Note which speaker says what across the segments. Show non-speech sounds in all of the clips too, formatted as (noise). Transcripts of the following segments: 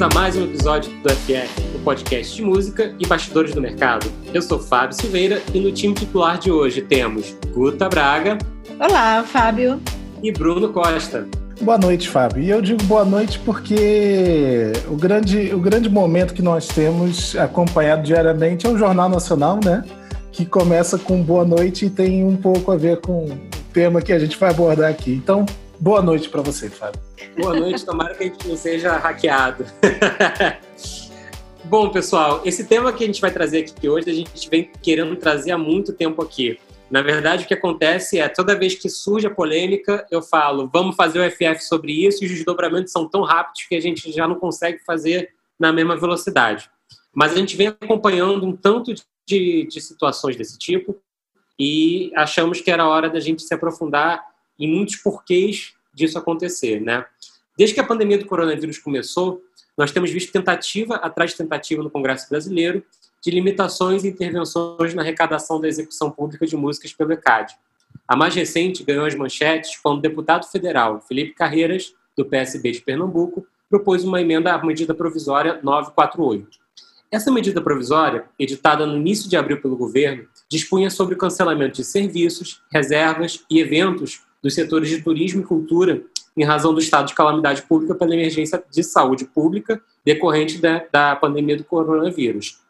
Speaker 1: Bem-vindos a mais um episódio do FF, o podcast de música e bastidores do mercado. Eu sou Fábio Silveira e no time titular de hoje temos Guta Braga.
Speaker 2: Olá, Fábio.
Speaker 1: E Bruno Costa.
Speaker 3: Boa noite, Fábio. E eu digo boa noite porque o grande, o grande momento que nós temos acompanhado diariamente é o Jornal Nacional, né? Que começa com boa noite e tem um pouco a ver com o tema que a gente vai abordar aqui. Então, boa noite para você, Fábio.
Speaker 1: Boa noite, tomara que a gente não seja hackeado. (laughs) Bom, pessoal, esse tema que a gente vai trazer aqui hoje, a gente vem querendo trazer há muito tempo aqui. Na verdade, o que acontece é, toda vez que surge a polêmica, eu falo, vamos fazer o FF sobre isso, e os desdobramentos são tão rápidos que a gente já não consegue fazer na mesma velocidade. Mas a gente vem acompanhando um tanto de, de situações desse tipo, e achamos que era hora da gente se aprofundar em muitos porquês disso acontecer, né? Desde que a pandemia do coronavírus começou, nós temos visto tentativa atrás de tentativa no Congresso Brasileiro de limitações e intervenções na arrecadação da execução pública de músicas pelo ECAD. A mais recente ganhou as manchetes quando o deputado federal Felipe Carreiras, do PSB de Pernambuco, propôs uma emenda à medida provisória 948. Essa medida provisória, editada no início de abril pelo governo, dispunha sobre o cancelamento de serviços, reservas e eventos dos setores de turismo e cultura em razão do estado de calamidade pública pela emergência de saúde pública decorrente da, da pandemia do coronavírus.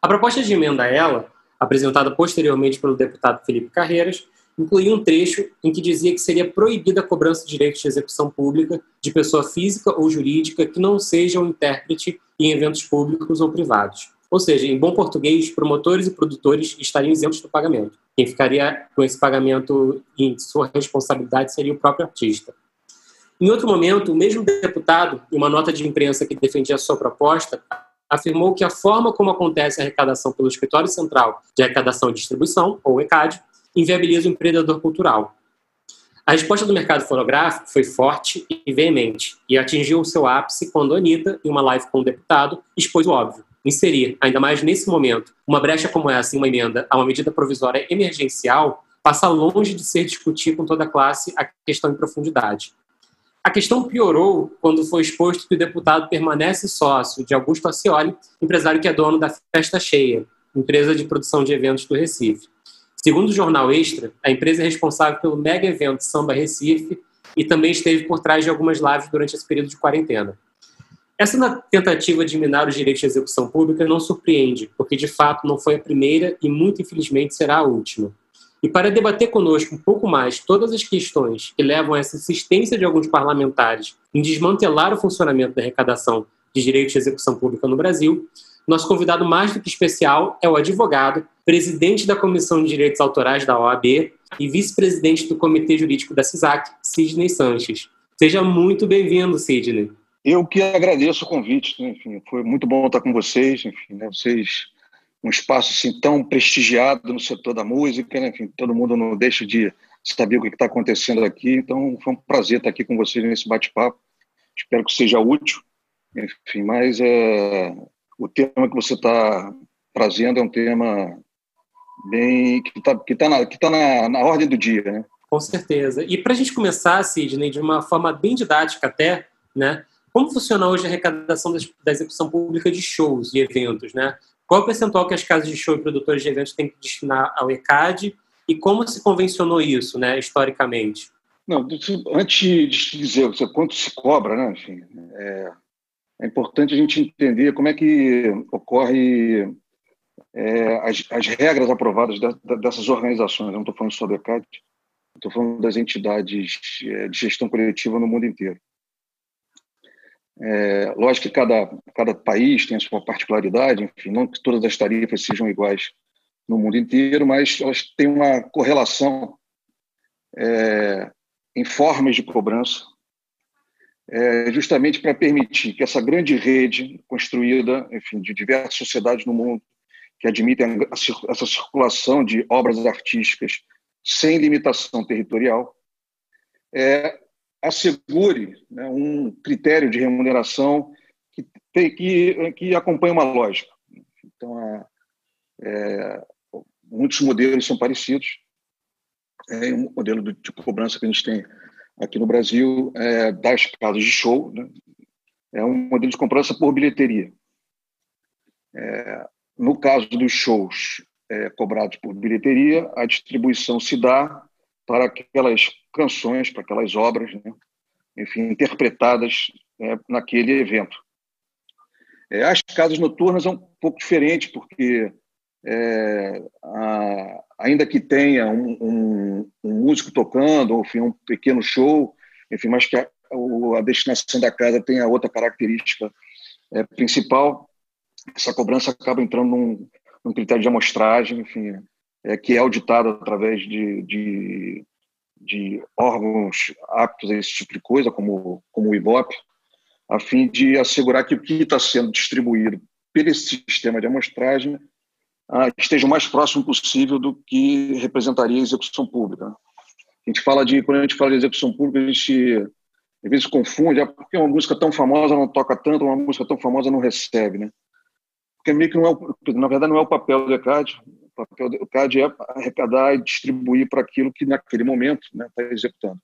Speaker 1: A proposta de emenda a ela, apresentada posteriormente pelo deputado Felipe Carreiras, incluía um trecho em que dizia que seria proibida a cobrança de direitos de execução pública de pessoa física ou jurídica que não seja um intérprete em eventos públicos ou privados. Ou seja, em bom português, promotores e produtores estariam isentos do pagamento. Quem ficaria com esse pagamento em sua responsabilidade seria o próprio artista. Em outro momento, o mesmo deputado, em uma nota de imprensa que defendia sua proposta, afirmou que a forma como acontece a arrecadação pelo Escritório Central de Arrecadação e Distribuição, ou ECAD, inviabiliza o empreendedor cultural. A resposta do mercado fonográfico foi forte e veemente, e atingiu o seu ápice quando Anitta, em uma live com o deputado, expôs o óbvio inserir, ainda mais nesse momento, uma brecha como essa em uma emenda a uma medida provisória emergencial passa longe de ser discutir com toda a classe a questão em profundidade. A questão piorou quando foi exposto que o deputado permanece sócio de Augusto Ascioli, empresário que é dono da Festa Cheia, empresa de produção de eventos do Recife. Segundo o jornal Extra, a empresa é responsável pelo mega evento Samba Recife e também esteve por trás de algumas lives durante esse período de quarentena. Essa tentativa de minar os direitos de execução pública não surpreende, porque de fato não foi a primeira e muito infelizmente será a última. E para debater conosco um pouco mais todas as questões que levam a essa insistência de alguns parlamentares em desmantelar o funcionamento da arrecadação de direitos de execução pública no Brasil, nosso convidado mais do que especial é o advogado, presidente da Comissão de Direitos Autorais da OAB e vice-presidente do Comitê Jurídico da CISAC, Sidney Sanches. Seja muito bem-vindo, Sidney.
Speaker 4: Eu que agradeço o convite, né? enfim, foi muito bom estar com vocês, enfim, né? vocês um espaço assim tão prestigiado no setor da música, né? enfim, todo mundo não deixa de saber o que está acontecendo aqui, então foi um prazer estar aqui com vocês nesse bate-papo, espero que seja útil, enfim, mas é, o tema que você está trazendo é um tema bem que está que tá na, que tá na, na ordem do dia, né?
Speaker 1: Com certeza. E para a gente começar, Sidney, de uma forma bem didática até, né? Como funciona hoje a arrecadação da execução pública de shows e eventos, né? Qual é o percentual que as casas de show e produtores de eventos têm que destinar ao ECAD e como se convencionou isso, né, historicamente?
Speaker 4: Não, antes de dizer quanto se cobra, né, enfim, é, é importante a gente entender como é que ocorre é, as, as, regras aprovadas de, de, dessas organizações. Eu não estou falando só do ECAD, estou falando das entidades é, de gestão coletiva no mundo inteiro. É, lógico que cada, cada país tem a sua particularidade, enfim, não que todas as tarifas sejam iguais no mundo inteiro, mas elas têm uma correlação é, em formas de cobrança, é, justamente para permitir que essa grande rede construída, enfim, de diversas sociedades no mundo que admitem essa circulação de obras artísticas sem limitação territorial, é, assegure né, um critério de remuneração que, tem, que, que acompanhe uma lógica. Então, é, é, muitos modelos são parecidos. É um modelo de, de cobrança que a gente tem aqui no Brasil é, das casas de show, né? é um modelo de cobrança por bilheteria. É, no caso dos shows é, cobrados por bilheteria, a distribuição se dá para aquelas canções, para aquelas obras, né? enfim, interpretadas é, naquele evento. É, as casas noturnas é um pouco diferente, porque é, a, ainda que tenha um, um, um, músico tocando, enfim, um pequeno show, enfim, mas que a, a destinação da casa tenha outra característica é, principal, essa cobrança acaba entrando num, num critério de amostragem, enfim, é, que é auditado através de, de, de, órgãos aptos a esse tipo de coisa, como, como o IBOP, a fim de assegurar que o que está sendo distribuído pelo sistema de amostragem ah, esteja o mais próximo possível do que representaria a execução pública. A gente fala de, quando a gente fala de execução pública, a gente às vezes confunde, ah, porque uma música tão famosa não toca tanto, uma música tão famosa não recebe, né? Porque meio que não é, na verdade não é o papel do ECAD, o papel do ECAD é arrecadar e distribuir para aquilo que naquele momento está né, tá executando.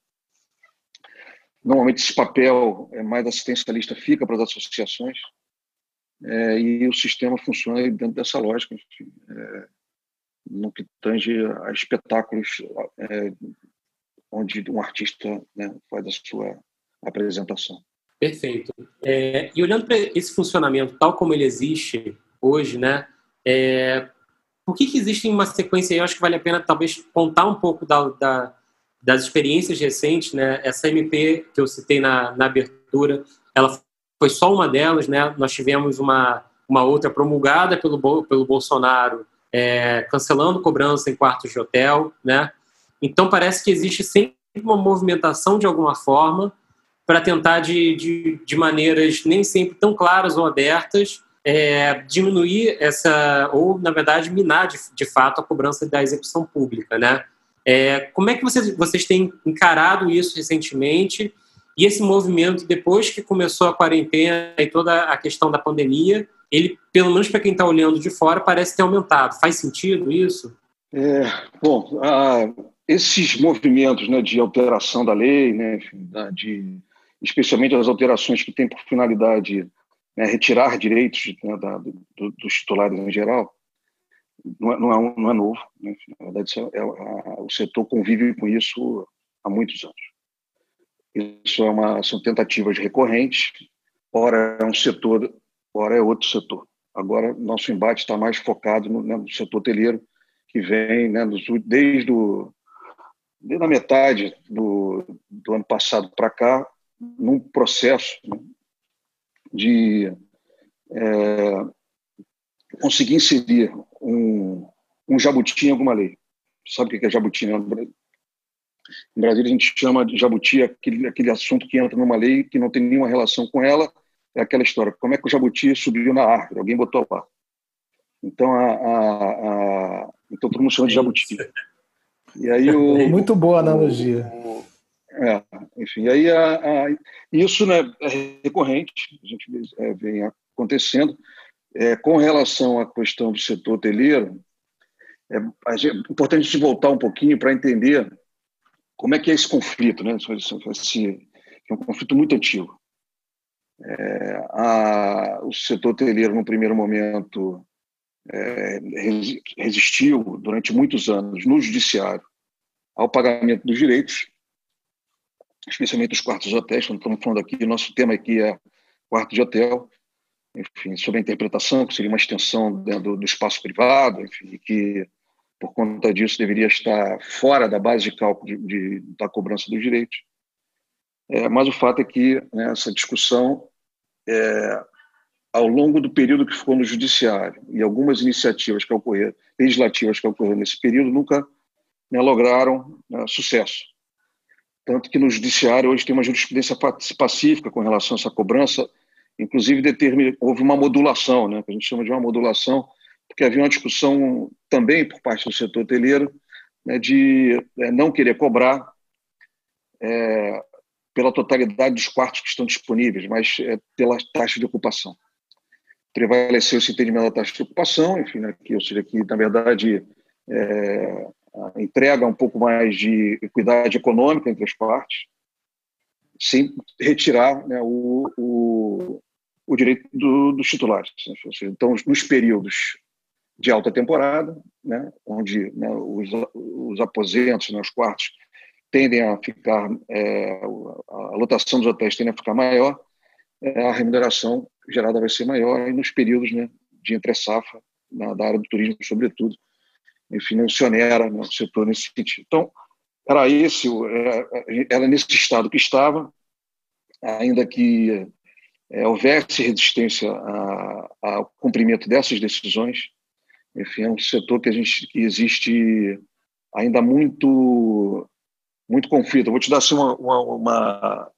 Speaker 4: Normalmente esse papel é mais assistencialista fica para as associações, é, e o sistema funciona dentro dessa lógica, enfim, é, no que tange a espetáculos é, onde um artista né, faz a sua apresentação.
Speaker 1: Perfeito. É, e olhando para esse funcionamento tal como ele existe hoje, né, é, por que, que existe uma sequência? Eu acho que vale a pena talvez contar um pouco da, da, das experiências recentes, né? Essa MP que eu citei na, na abertura, ela foi só uma delas, né? Nós tivemos uma, uma outra promulgada pelo, pelo Bolsonaro, é, cancelando cobrança em quartos de hotel, né? Então parece que existe sempre uma movimentação de alguma forma para tentar de, de, de, maneiras nem sempre tão claras ou abertas é, diminuir essa ou na verdade minar de, de fato a cobrança da execução pública, né? É, como é que vocês, vocês têm encarado isso recentemente? E esse movimento, depois que começou a quarentena e toda a questão da pandemia, ele, pelo menos para quem está olhando de fora, parece ter aumentado. Faz sentido isso?
Speaker 4: É, bom, esses movimentos né, de alteração da lei, né, de, especialmente as alterações que têm por finalidade né, retirar direitos né, da, do, dos titulares em geral, não é, não é, é novo. Né? Na verdade, é, é, o setor convive com isso há muitos anos. Isso é uma, são tentativas recorrentes, ora é um setor, ora é outro setor. Agora, nosso embate está mais focado no, né, no setor hoteleiro, que vem né, desde, o, desde a metade do, do ano passado para cá, num processo né, de é, conseguir inserir um, um jabuti em alguma lei. Sabe o que é jabuti? Né? Em Brasília, a gente chama de jabuti aquele, aquele assunto que entra numa lei que não tem nenhuma relação com ela. É aquela história: como é que o jabuti subiu na árvore? Alguém botou lá. Então, a, a, a então todo mundo chama de jabuti. (laughs)
Speaker 3: E aí o, Muito boa analogia. O,
Speaker 4: é, enfim, aí a, a, isso né, é recorrente, a gente é, vem acontecendo. É, com relação à questão do setor hoteleiro, é, é importante a gente voltar um pouquinho para entender como é que é esse conflito, né? Esse, é um conflito muito antigo. É, a, o setor hoteleiro, no primeiro momento, é, resistiu durante muitos anos no judiciário ao pagamento dos direitos, especialmente os quartos hotéis, quando estamos falando aqui, nosso tema aqui é quarto de hotel, enfim, sobre a interpretação, que seria uma extensão do, do, espaço privado, enfim, que por conta disso deveria estar fora da base de cálculo de, de, da cobrança dos direitos. É, mas o fato é que né, essa discussão, é, ao longo do período que ficou no judiciário e algumas iniciativas que ocorreram, legislativas que ocorreram nesse período, nunca né, lograram né, sucesso. Tanto que no judiciário hoje tem uma jurisprudência pacífica com relação a essa cobrança, inclusive houve uma modulação, né, que a gente chama de uma modulação, porque havia uma discussão também por parte do setor hoteleiro né, de é, não querer cobrar é, pela totalidade dos quartos que estão disponíveis, mas é, pela taxa de ocupação. Prevaleceu esse entendimento da taxa de ocupação, enfim, né, que, ou seja, que, na verdade, é, entrega um pouco mais de equidade econômica entre as partes, sem retirar né, o, o, o, direito do, dos titulares. Né? Então, nos períodos de alta temporada, né, onde né, os, os aposentos, né, os quartos, tendem a ficar, é, a lotação dos hotéis tende a ficar maior, é, a remuneração gerada vai ser maior, e nos períodos né, de entre-safra, da área do turismo, sobretudo, enfim, não se onera no setor nesse sentido. Então, era esse, é, era nesse estado que estava, ainda que é, houvesse resistência ao cumprimento dessas decisões, enfim, é um setor que a gente que existe ainda muito muito conflito. Vou te dar assim, uma, uma,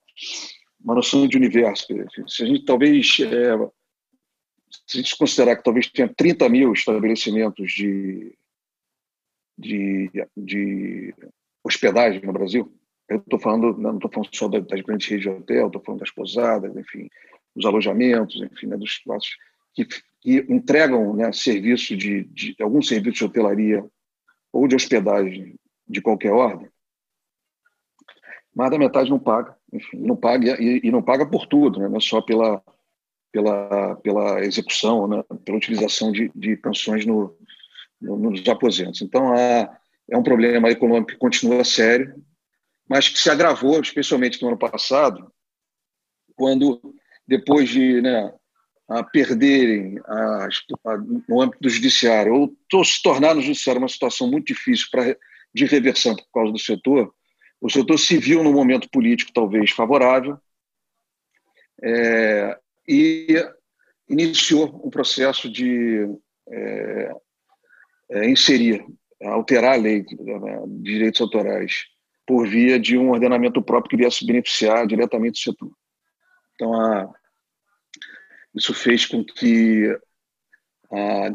Speaker 4: uma noção de universo. Se a gente talvez é, se a gente considerar que talvez tenha 30 mil estabelecimentos de de, de hospedagem no Brasil. Eu estou falando, não estou falando só das grandes redes de hotel, estou falando das pousadas, enfim, dos alojamentos, enfim, né, dos espaços que, que entregam né, serviço de, de algum serviço de hotelaria ou de hospedagem de qualquer ordem. Mais da metade não paga, enfim, não paga e, e não paga por tudo, né, não é só pela pela pela execução, né, pela utilização de, de canções no, nos aposentos. Então, há, é um problema econômico que continua sério, mas que se agravou, especialmente no ano passado, quando, depois de né, a perderem a, a, no âmbito do judiciário, ou se tornar no judiciário uma situação muito difícil pra, de reversão por causa do setor, o setor se viu num momento político talvez favorável é, e iniciou um processo de é, é, inserir, alterar a lei né, de direitos autorais por via de um ordenamento próprio que viesse beneficiar diretamente o setor. Então, a, isso fez com que, a,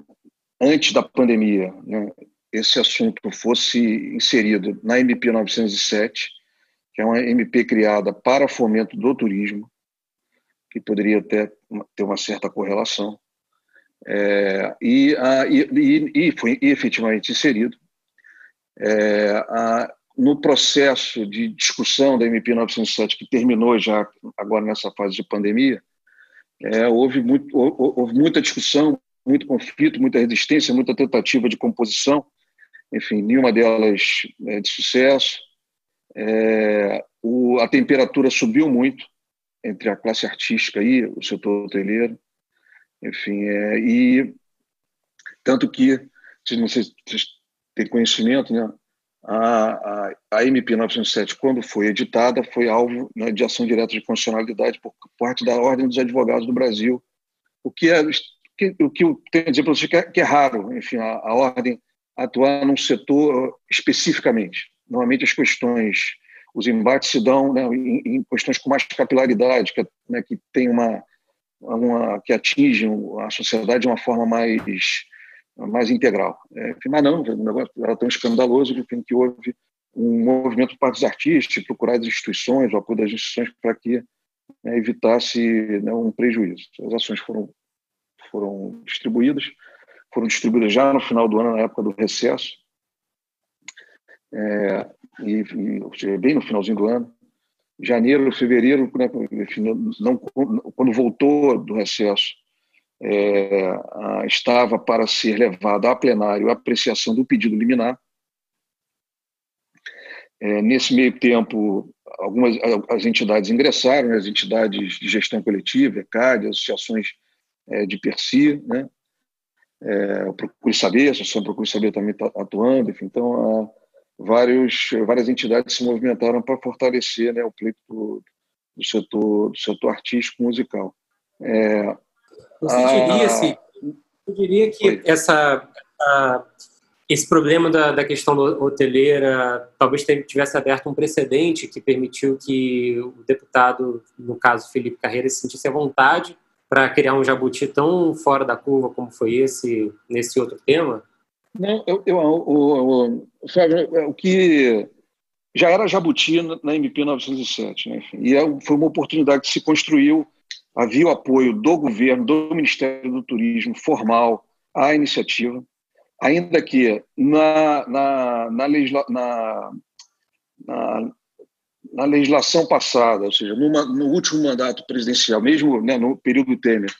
Speaker 4: antes da pandemia, né, esse assunto fosse inserido na MP 907, que é uma MP criada para fomento do turismo, que poderia até ter uma certa correlação, é, e, a, e, e, foi efetivamente inserido. É, a, no processo de discussão da MP 907, que terminou já agora nessa fase de pandemia, é, houve, muito, houve muita discussão, muito conflito, muita resistência, muita tentativa de composição, enfim, nenhuma delas é, de sucesso. É, o, a temperatura subiu muito entre a classe artística e o setor hoteleiro. Enfim, é, e tanto que, não sei se vocês têm conhecimento, né, a, a, a MP 907, quando foi editada, foi alvo né, de ação direta de constitucionalidade por parte da Ordem dos Advogados do Brasil, o que é que, o que eu tenho a dizer para você que é, que é raro, enfim, a, a, Ordem atuar num setor especificamente. Normalmente as questões, os embates se dão né, em, em, questões com mais capilaridade, que, né, que tem uma, uma, que atingem a sociedade de uma forma mais, mais integral. É, mas não, o negócio era tão escandaloso que, que houve um movimento por parte dos artistas, procurar as instituições, o apoio das instituições para que né, evitasse né, um prejuízo. As ações foram, foram distribuídas, foram distribuídas já no final do ano, na época do recesso, é, e, e, bem no finalzinho do ano janeiro, fevereiro, né, não, quando voltou do recesso, é, estava para ser levado a plenário a apreciação do pedido liminar. É, nesse meio tempo, algumas as entidades ingressaram, né, as entidades de gestão coletiva, ECAD, associações é, de PERSI, né? É, Procure Saber, a Associação Procure Saber também está atuando, enfim, então vários, várias entidades se movimentaram para fortalecer né, o pleito do, do, setor, do setor artístico musical. É,
Speaker 1: Você diria, se, eu diria que essa, a, esse problema da, da questão hoteleira talvez tivesse aberto um precedente que permitiu que o deputado, no caso Felipe Carreira, se sentisse à vontade para criar um jabuti tão fora da curva como foi esse nesse outro tema?
Speaker 4: Não, eu, eu, o, o, o, o que já era jabuti na MP 907, né? e é, foi uma oportunidade que se construiu, havia o apoio do governo, do Ministério do Turismo formal à iniciativa, ainda que na, na, na, legisla, na, na, na legislação passada, ou seja, numa, no último mandato presidencial, mesmo né, no período Temer,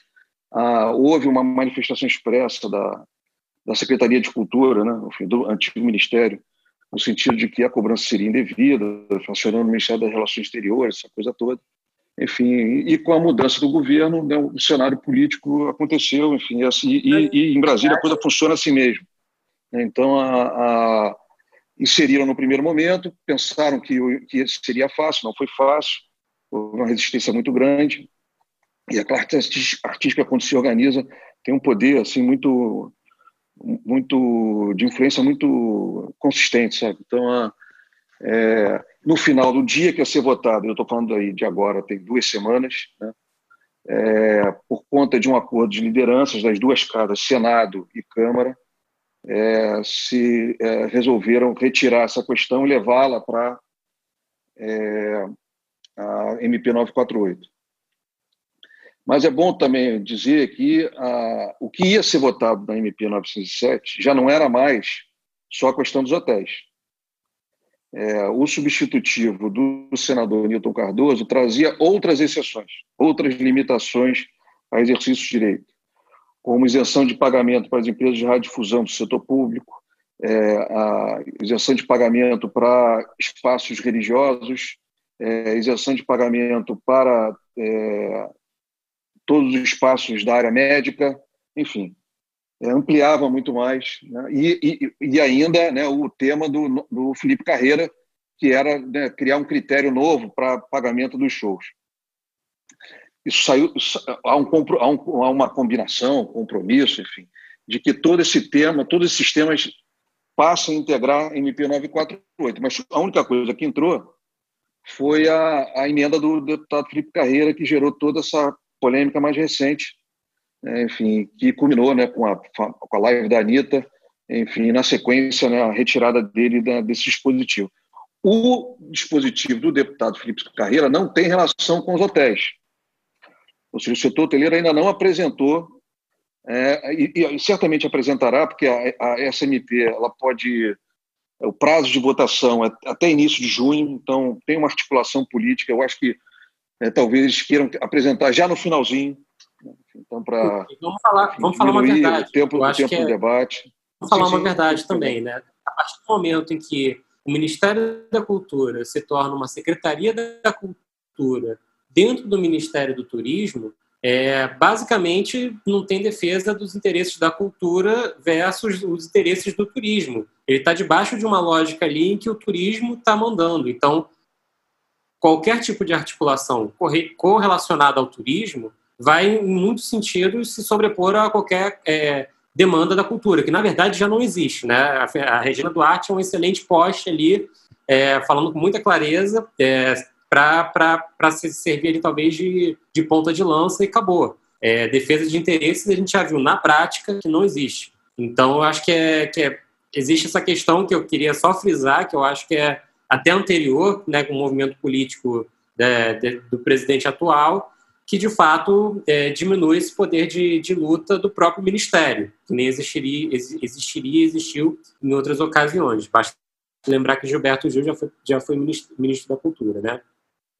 Speaker 4: ah, houve uma manifestação expressa da, da Secretaria de Cultura, né, enfim, do antigo Ministério, no sentido de que a cobrança seria indevida, funcionando o Ministério das Relações Exteriores, essa coisa toda. Enfim, e com a mudança do governo, né, o cenário político aconteceu, enfim, assim, e, e em Brasília a coisa funciona assim mesmo. Então, a, a, inseriram no primeiro momento, pensaram que, que seria fácil, não foi fácil, houve uma resistência muito grande, e a classe artística, quando se organiza, tem um poder assim muito muito de influência muito consistente, sabe? Então, a, é, no final do dia que ia ser votado, eu estou falando aí de agora, tem duas semanas, né? é, por conta de um acordo de lideranças das duas casas, Senado e Câmara, é, se é, resolveram retirar essa questão e levá-la para é, a MP 948. Mas é bom também dizer que a, o que ia ser votado na MP 907 já não era mais só a questão dos hotéis. É, o substitutivo do senador Newton Cardoso trazia outras exceções, outras limitações a exercício de direito como isenção de pagamento para as empresas de radiodifusão do setor público, é, a isenção de pagamento para espaços religiosos, é, isenção de pagamento para é, todos os espaços da área médica, enfim, é, ampliava muito mais. Né? E, e, e, ainda né, o tema do, do Felipe Carreira, que era né, criar um critério novo para pagamento dos shows isso saiu há, um, há, um, há uma combinação, um compromisso, enfim, de que todo esse tema, todos esses temas passam a integrar MP 948. Mas a única coisa que entrou foi a, a emenda do deputado Felipe Carreira, que gerou toda essa polêmica mais recente, né, enfim, que culminou né, com, a, com a live da Anitta, enfim, na sequência, né, a retirada dele da, desse dispositivo. O dispositivo do deputado Felipe Carreira não tem relação com os hotéis. Ou seja, o setor hoteleiro ainda não apresentou, é, e, e, certamente apresentará, porque a, a SMP ela pode. O prazo de votação é até início de junho, então tem uma articulação política. Eu acho que é, talvez eles queiram apresentar já no finalzinho. Né? Então, para.
Speaker 1: Vamos falar, vamos falar uma verdade.
Speaker 4: O tempo, o tempo
Speaker 1: é,
Speaker 4: do debate.
Speaker 1: Vamos falar sim, uma sim, verdade sim, também, né? A partir do momento em que o Ministério da Cultura se torna uma Secretaria da Cultura dentro do Ministério do Turismo, é, basicamente não tem defesa dos interesses da cultura versus os interesses do turismo. Ele está debaixo de uma lógica ali em que o turismo está mandando. Então, qualquer tipo de articulação correlacionada ao turismo vai, em muitos sentidos, se sobrepor a qualquer é, demanda da cultura, que na verdade já não existe. Né? A, Regina Duarte é um excelente poste ali, é, falando com muita clareza, é, para se servir ali, talvez de, de ponta de lança e acabou. É, defesa de interesses a gente já viu na prática que não existe. Então, eu acho que, é, que é, existe essa questão que eu queria só frisar, que eu acho que é até anterior, né, com o movimento político de, do presidente atual, que de fato é, diminui esse poder de, de, luta do próprio ministério, que nem existiria, existiria existiu em outras ocasiões. Basta lembrar que Gilberto Gil já foi, já foi ministro, ministro da Cultura, né?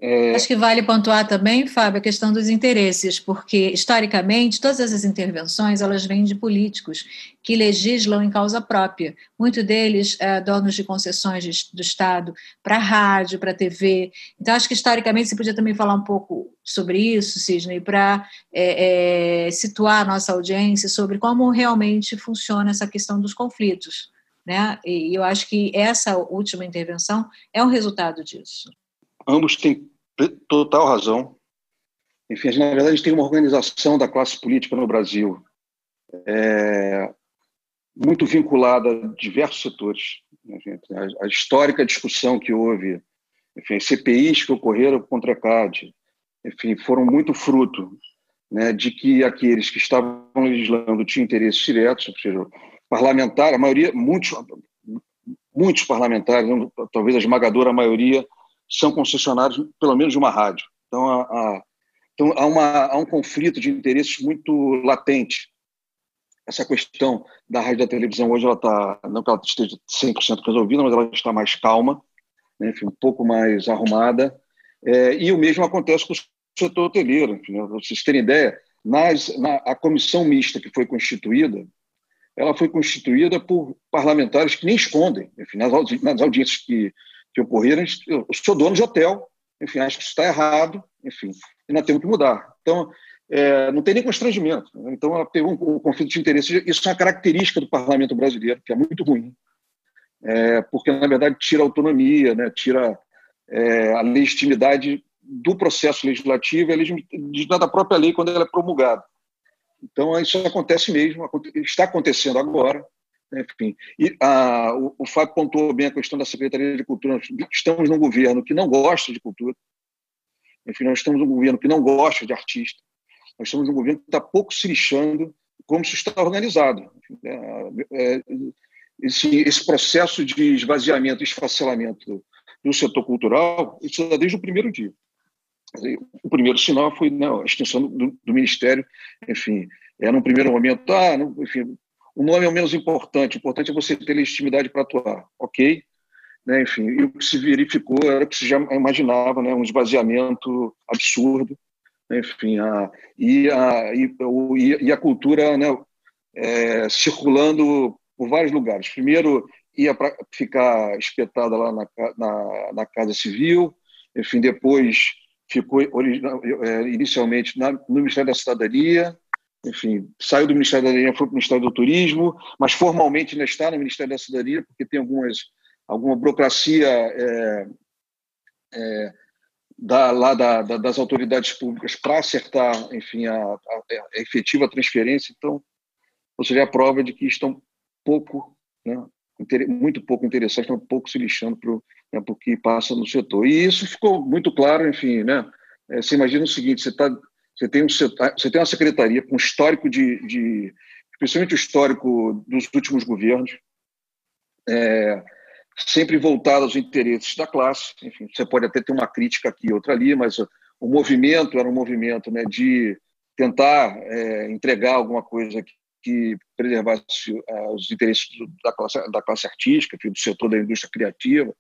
Speaker 2: É... Acho que vale pontuar também, Fábio, a questão dos interesses, porque historicamente todas essas intervenções elas vêm de políticos que legislam em causa própria. Muitos deles é, donos de concessões do Estado para rádio, para TV. Então acho que historicamente você podia também falar um pouco sobre isso, Sidney, para é, é, situar a nossa audiência sobre como realmente funciona essa questão dos conflitos. Né? E eu acho que essa última intervenção é um resultado disso.
Speaker 4: Ambos têm total razão. Enfim, na verdade, a gente tem uma organização da classe política no Brasil é, muito vinculada a diversos setores. A, a, histórica discussão que houve, enfim, CPIs que ocorreram contra a CAD, enfim, foram muito fruto né, de que aqueles que estavam legislando tinham interesses diretos, ou seja, parlamentar, a maioria, muitos, muitos parlamentares, talvez a esmagadora maioria, são concessionários, pelo menos de uma rádio. Então, há, há, então, há, uma, há um conflito de interesses muito latente. Essa questão da rádio e da televisão hoje, ela está, não que ela esteja 100% resolvida, mas ela está mais calma, né, enfim, um pouco mais arrumada. É, e o mesmo acontece com o setor hoteleiro. Enfim, né, vocês terem ideia, nas, na, a comissão mista que foi constituída, ela foi constituída por parlamentares que nem escondem. Enfim, nas, nas audiências que que ocorreram, eu sou dono de hotel, enfim, acho que isso está errado, enfim, e nós temos que mudar. Então, é, não tem nem constrangimento. Né? Então, tem um, um, conflito de interesse. Isso é uma característica do parlamento brasileiro, que é muito ruim, é, porque, na verdade, tira a autonomia, né? tira é, a legitimidade do processo legislativo e a legitimidade da própria lei quando ela é promulgada. Então, isso acontece mesmo, está acontecendo agora, enfim, e a, o, o Fábio pontuou bem a questão da Secretaria de Cultura. Nós estamos num governo que não gosta de cultura. Enfim, nós estamos num governo que não gosta de artista. Nós estamos num governo que está pouco se lixando como isso está organizado. É, é, esse, esse, processo de esvaziamento, esfacelamento do setor cultural, isso é desde o primeiro dia. O primeiro sinal foi né, a extensão do, do, Ministério, enfim, era um primeiro momento, ah, não, enfim, o nome é o menos importante, o importante é você ter legitimidade para atuar, ok? Né, enfim, e o que se verificou era o que se já imaginava, né, um esvaziamento absurdo, né, enfim, a, e, a, e, e a cultura né, é, circulando por vários lugares. Primeiro, ia para ficar espetada lá na, na, na, Casa Civil, enfim, depois ficou é, inicialmente na, no Ministério da Cidadania, enfim, saiu do Ministério da Cidadania, foi para o Ministério do Turismo, mas formalmente ainda está no Ministério da Cidadania, porque tem algumas, alguma burocracia é, é, da, lá da, da, das autoridades públicas para acertar, enfim, a, a, a, efetiva transferência. Então, ou seja, a prova de que estão pouco, né, muito pouco interessados, estão pouco se lixando para o né, que passa no setor. E isso ficou muito claro, enfim, né? É, você imagina o seguinte: você está você tem, um, você tem uma secretaria com histórico de, de principalmente o histórico dos últimos governos, é, sempre voltado aos interesses da classe. Enfim, você pode até ter uma crítica aqui e outra ali, mas o movimento era um movimento né, de tentar é, entregar alguma coisa que, que preservasse uh, os interesses da classe, da classe artística, do setor da indústria criativa,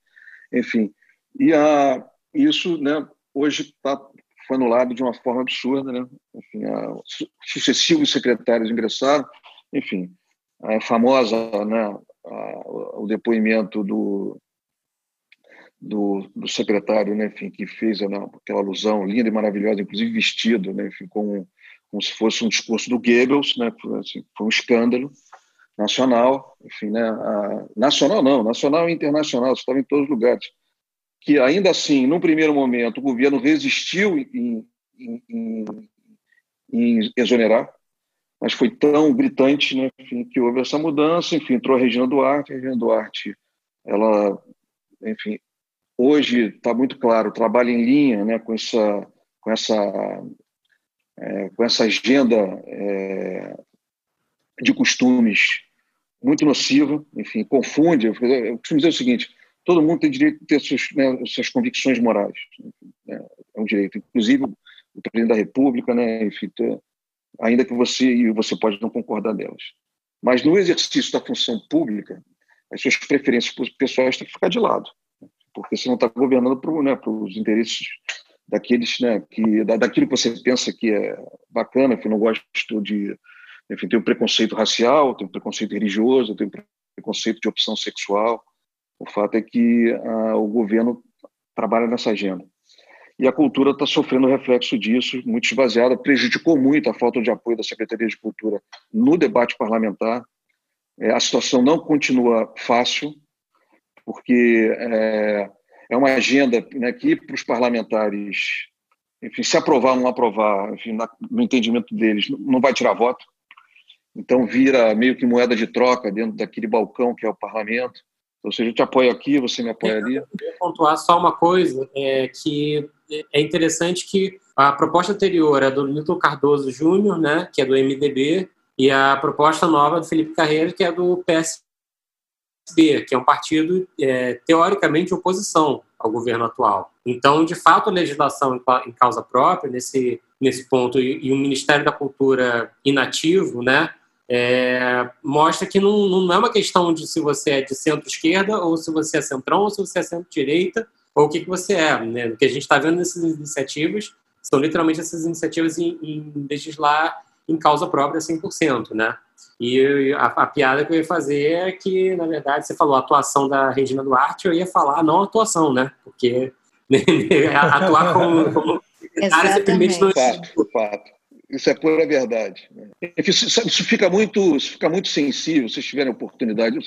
Speaker 4: enfim. E a, isso né, hoje está foi anulado de uma forma absurda, né? Enfim, a, sucessivos secretários ingressaram, enfim, a famosa, né, a, o depoimento do, do, do, secretário, né, enfim, que fez né, aquela alusão linda e maravilhosa, inclusive vestido, né, enfim, como, se fosse um discurso do Goebbels, né, foi, assim, foi um escândalo nacional, enfim, né, a, nacional não, nacional e internacional, estava em todos os lugares que ainda assim, num primeiro momento, o governo resistiu em, em, em, em exonerar, mas foi tão gritante né, enfim, que houve essa mudança, enfim, entrou a Regina Duarte, a Regina Duarte, ela, enfim, hoje está muito claro, trabalha em linha né, com essa, com essa, é, com essa agenda é, de costumes muito nociva, enfim, confunde, eu costumo dizer o seguinte, todo mundo tem direito de ter suas, né, suas convicções morais. Né, é um direito. Inclusive, o presidente da República, né, enfim, ainda que você você pode não concordar delas. Mas no exercício da função pública, as suas preferências pessoais têm que ficar de lado, porque você não está governando para né, os interesses daqueles, né, que da, daquilo que você pensa que é bacana, que não gosto de, enfim, tem um preconceito racial, tem um preconceito religioso, tem um preconceito de opção sexual. O fato é que ah, o governo trabalha nessa agenda. E a cultura está sofrendo reflexo disso, muito esvaziada, prejudicou muito a falta de apoio da Secretaria de Cultura no debate parlamentar. É, a situação não continua fácil, porque é, é uma agenda né, que para os parlamentares, enfim, se aprovar ou não aprovar, enfim, no entendimento deles, não vai tirar voto. Então vira meio que moeda de troca dentro daquele balcão que é o parlamento. Ou seja, eu te apoio aqui, você me apoia ali. Eu
Speaker 1: queria pontuar só uma coisa, é que é interessante que a proposta anterior é do Milton Cardoso Júnior, né, que é do MDB, e a proposta nova do Felipe Carreira, que é do PSB, que é um partido é, teoricamente oposição ao governo atual. Então, de fato, a legislação em causa própria, nesse, nesse ponto, e, e o Ministério da Cultura inativo, né, é, mostra que não, não é uma questão de se você é de centro-esquerda, ou se você é centrão, ou se você é centro-direita, ou o que, que você é. Né? O que a gente está vendo nessas iniciativas são literalmente essas iniciativas em, em legislar em causa própria 100%, né? E a, a, piada que eu ia fazer é que, na verdade, você falou a atuação da Regina Duarte, eu ia falar não atuação, né? Porque (laughs) atuar como, como (laughs)
Speaker 4: secretária simplesmente não... Fato, fato. Isso é pura verdade. Enfim, isso, fica muito, isso fica muito sensível, se tiverem oportunidade.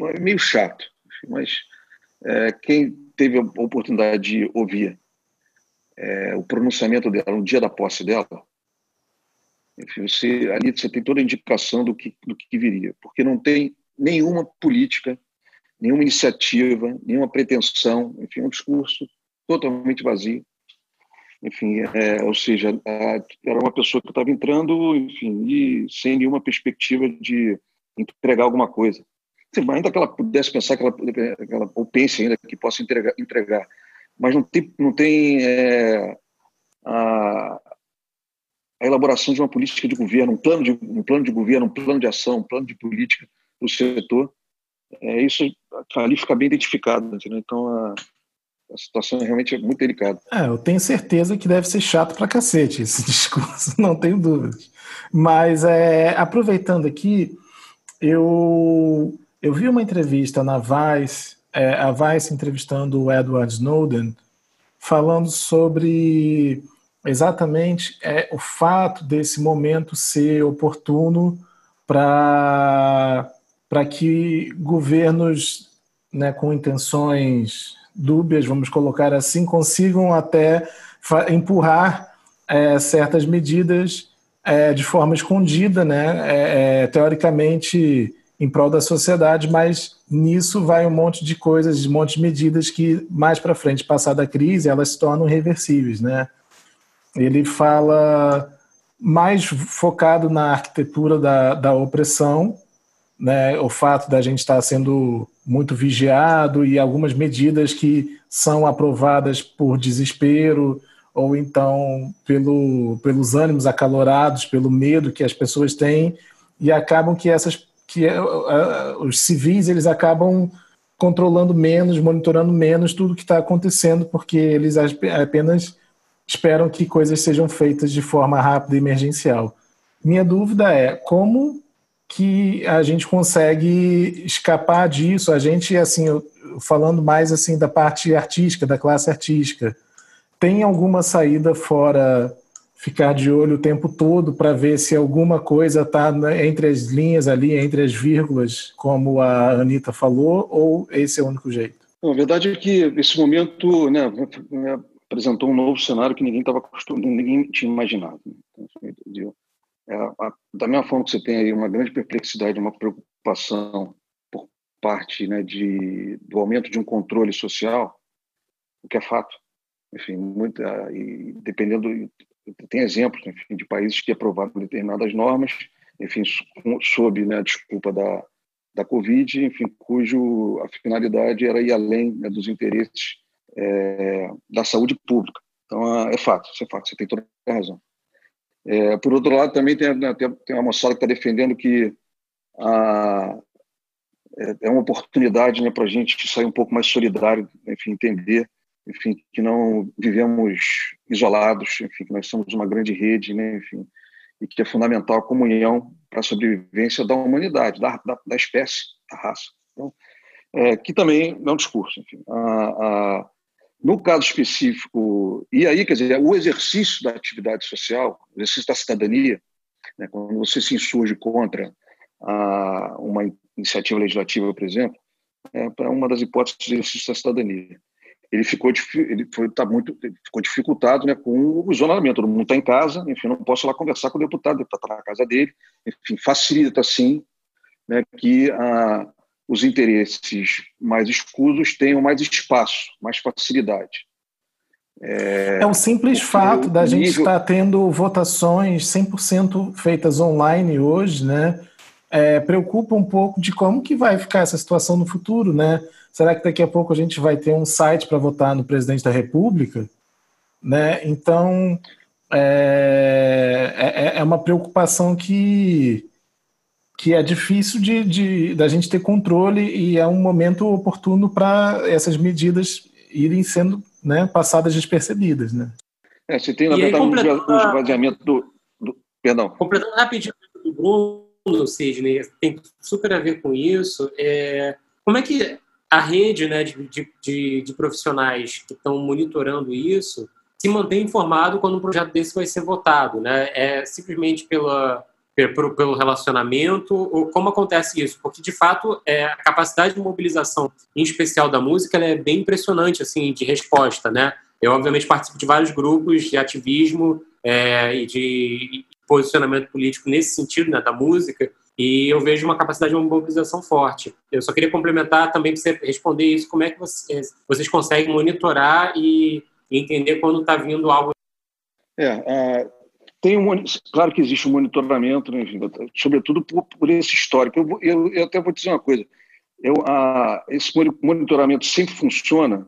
Speaker 4: É meio chato, mas é, quem teve a oportunidade de ouvir é, o pronunciamento dela no dia da posse dela, enfim, você, ali você tem toda a indicação do que, do que viria, porque não tem nenhuma política, nenhuma iniciativa, nenhuma pretensão, enfim, um discurso totalmente vazio enfim, é, ou seja, era uma pessoa que estava entrando, enfim, e sem nenhuma perspectiva de entregar alguma coisa. ainda que ela pudesse pensar que ela, que ela ou pense ainda que possa entregar, entregar mas não tem, não tem é, a, a, elaboração de uma política de governo, um plano de, um plano de governo, um plano de ação, um plano de política para o setor. É, isso ali fica bem identificado. Então, a, a situação realmente é muito delicada.
Speaker 3: É, eu tenho certeza que deve ser chato pra cacete esse (laughs) discurso, não tenho dúvidas. Mas é, aproveitando aqui, eu, eu vi uma entrevista na Vice, é, a Vice entrevistando o Edward Snowden, falando sobre exatamente é, o fato desse momento ser oportuno para que governos né, com intenções dúbias, vamos colocar assim, consigam até empurrar é, certas medidas é, de forma escondida, né, é, é, teoricamente em prol da sociedade, mas nisso vai um monte de coisas, um monte de medidas que mais para frente, passada a crise, elas se tornam reversíveis, né? Ele fala mais focado na arquitetura da, da opressão, né, o fato da gente estar sendo muito vigiado e algumas medidas que são aprovadas por desespero ou então pelo, pelos ânimos acalorados, pelo medo que as pessoas têm e acabam que essas que uh, os civis eles acabam controlando menos, monitorando menos tudo que está acontecendo porque eles apenas esperam que coisas sejam feitas de forma rápida e emergencial. Minha dúvida é como que a gente consegue escapar disso. A gente, assim, falando mais assim da parte artística, da classe artística, tem alguma saída fora ficar de olho o tempo todo para ver se alguma coisa está entre as linhas ali, entre as vírgulas, como a Anitta falou, ou esse é o único jeito?
Speaker 4: a verdade é que esse momento né, apresentou um novo cenário que ninguém acostumado, ninguém tinha imaginado. Né? É, a, da mesma forma que você tem aí uma grande perplexidade, uma preocupação por parte né, de, do aumento de um controle social, o que é fato. Enfim, muita, e dependendo, tem exemplos enfim, de países que aprovaram determinadas normas, enfim, sob né, a desculpa da, da Covid, enfim, cujo a finalidade era ir além né, dos interesses é, da saúde pública. Então, é fato, isso é fato, você tem toda a razão. É, por outro lado, também tem, né, tem, tem uma moçada que está defendendo que a, é, é uma oportunidade né, para a gente sair um pouco mais solidário, enfim, entender enfim, que não vivemos isolados, enfim, que nós somos uma grande rede, né, enfim, e que é fundamental a comunhão para a sobrevivência da humanidade, da, da, da espécie, da raça. Então, é, que também é um discurso. Enfim. A, a, no caso específico, e aí, quer dizer, o exercício da atividade social, o exercício da cidadania, né, quando você se insurge contra a, uma iniciativa legislativa, por exemplo, é para uma das hipóteses do exercício da cidadania. Ele ficou, ele foi, tá muito, ficou dificultado né, com o isolamento. Todo mundo está em casa, enfim, não posso lá conversar com o deputado, o deputado está na casa dele, enfim, facilita, sim, né, que a, os interesses mais escusos tenham mais espaço, mais facilidade.
Speaker 3: É, é um simples fato da gente nível... estar tendo votações 100% feitas online hoje, né? É, preocupa um pouco de como que vai ficar essa situação no futuro, né? Será que daqui a pouco a gente vai ter um site para votar no presidente da República? Né? Então, é, é, é uma preocupação que que é difícil de, de da gente ter controle e é um momento oportuno para essas medidas irem sendo né, passadas despercebidas, né?
Speaker 4: É, você tem, na verdade, um esvaziamento do, do... Perdão.
Speaker 1: Completando rapidinho do Bruno, Sidney, tem super a ver com isso. É, como é que a rede né, de, de, de profissionais que estão monitorando isso se mantém informado quando um projeto desse vai ser votado? Né? É simplesmente pela pelo, pelo relacionamento? Ou como acontece isso? Porque, de fato, é, a capacidade de mobilização, em especial da música, é bem impressionante, assim, de resposta, né? Eu, obviamente, participo de vários grupos de ativismo é, e de posicionamento político nesse sentido, né, da música, e eu vejo uma capacidade de mobilização forte. Eu só queria complementar também para você responder isso, como é que vocês, vocês conseguem monitorar e entender quando está vindo algo
Speaker 4: é, tem um, claro que existe um monitoramento, né, sobretudo por, por, esse histórico. Eu, eu, eu, até vou dizer uma coisa: eu, a, esse monitoramento sempre funciona,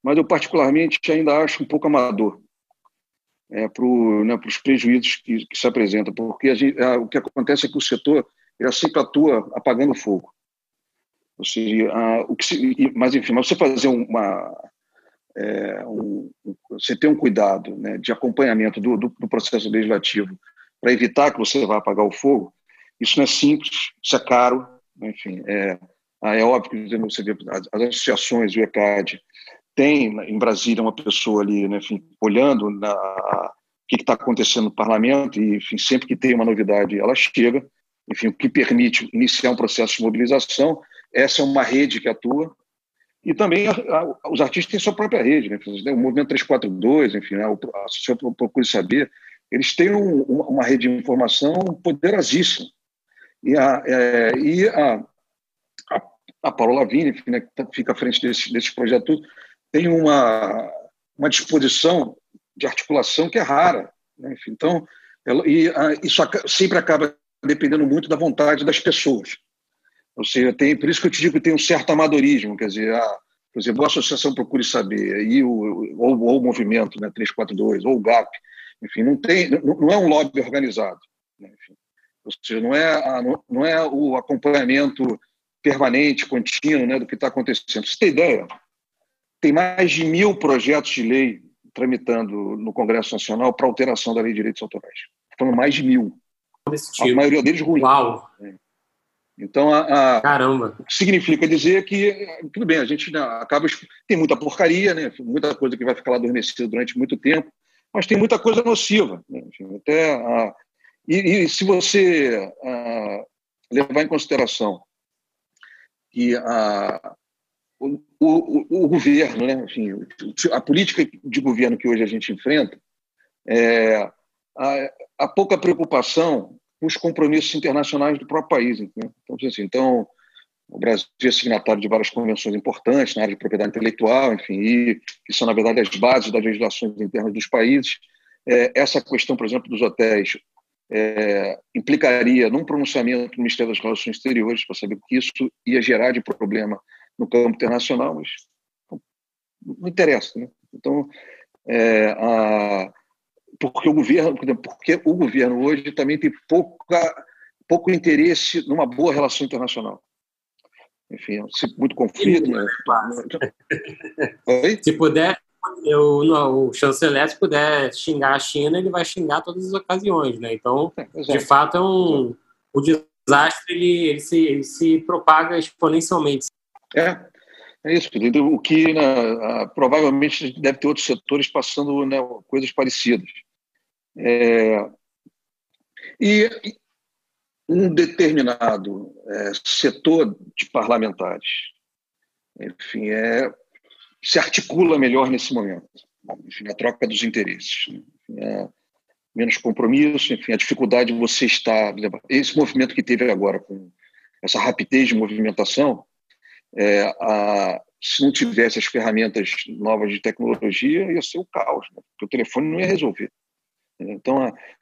Speaker 4: mas eu particularmente ainda acho um pouco amador é, para né, os prejuízos que, que, se apresentam, porque gente, a, o que acontece é que o setor ele sempre atua apagando fogo. Ou seja, a, o que se, mas enfim, mas você fazer uma é, um, você ter um cuidado né, de acompanhamento do, do, do processo legislativo para evitar que você vá apagar o fogo, isso não é simples, isso é caro, enfim, é, é óbvio que você vê as, as associações, o ECAD, tem em Brasília uma pessoa ali, né, enfim, olhando na, o que está acontecendo no parlamento e, enfim, sempre que tem uma novidade, ela chega, enfim, o que permite iniciar um processo de mobilização. Essa é uma rede que atua, e também a, a, os artistas têm sua própria rede, né? O movimento 342, enfim, né? a Social Procure Saber, eles têm um, uma rede de informação poderosíssima. E a, é, e a, a, a Paula enfim, né, que tá, fica à frente desse projeto, tem uma, uma disposição de articulação que é rara. Né? Enfim, então, ela, e a, isso sempre acaba dependendo muito da vontade das pessoas. Ou seja, tem, por isso que eu te digo que tem um certo amadorismo, quer dizer, a, por exemplo, a associação Procure Saber, e o, ou, ou o movimento né, 342, ou o GAP, enfim, não, tem, não, não é um lobby organizado. Né, enfim, ou seja, não é, a, não é o acompanhamento permanente, contínuo né, do que está acontecendo. Você tem ideia? Tem mais de mil projetos de lei tramitando no Congresso Nacional para alteração da Lei de Direitos Autorais. Falando mais de mil. A maioria deles ruins.
Speaker 1: Uau!
Speaker 4: É. Então, a,
Speaker 1: a, Caramba.
Speaker 4: o que significa dizer que, tudo bem, a gente né, acaba. Tem muita porcaria, né? muita coisa que vai ficar lá adormecida durante muito tempo, mas tem muita coisa nociva. Né? Até, a, e, e, se você a, levar em consideração que a, o, o, o, governo, né? Enfim, a política de governo que hoje a gente enfrenta, é, a, a pouca preocupação os compromissos internacionais do próprio país. Então, assim, então, o Brasil é signatário de várias convenções importantes na área de propriedade intelectual, enfim, e que são, na verdade, as bases das legislações internas dos países. É, essa questão, por exemplo, dos hotéis é, implicaria num pronunciamento do Ministério das Relações Exteriores para saber o que isso ia gerar de problema no campo internacional, mas não interessa. Né? Então, é, a, porque o governo, porque o governo hoje também tem pouca, pouco interesse numa boa relação internacional. Enfim, muito conflito. Né? (laughs)
Speaker 1: Se puder, eu, não, o chanceler, se puder xingar a China, ele vai xingar todas as ocasiões, né? Então, é, de fato, é um, o desastre ele, ele, se, ele se propaga exponencialmente.
Speaker 4: É, é isso, o que né, provavelmente deve ter outros setores passando né, coisas parecidas. É, e um determinado é, setor de parlamentares, enfim, é, se articula melhor nesse momento, enfim, a troca dos interesses, enfim, é, menos compromisso, enfim, a dificuldade de você estar, esse movimento que teve agora com essa rapidez de movimentação, é, a, se não tivesse as ferramentas novas de tecnologia, ia ser o caos, né? porque o telefone não ia resolver. Então,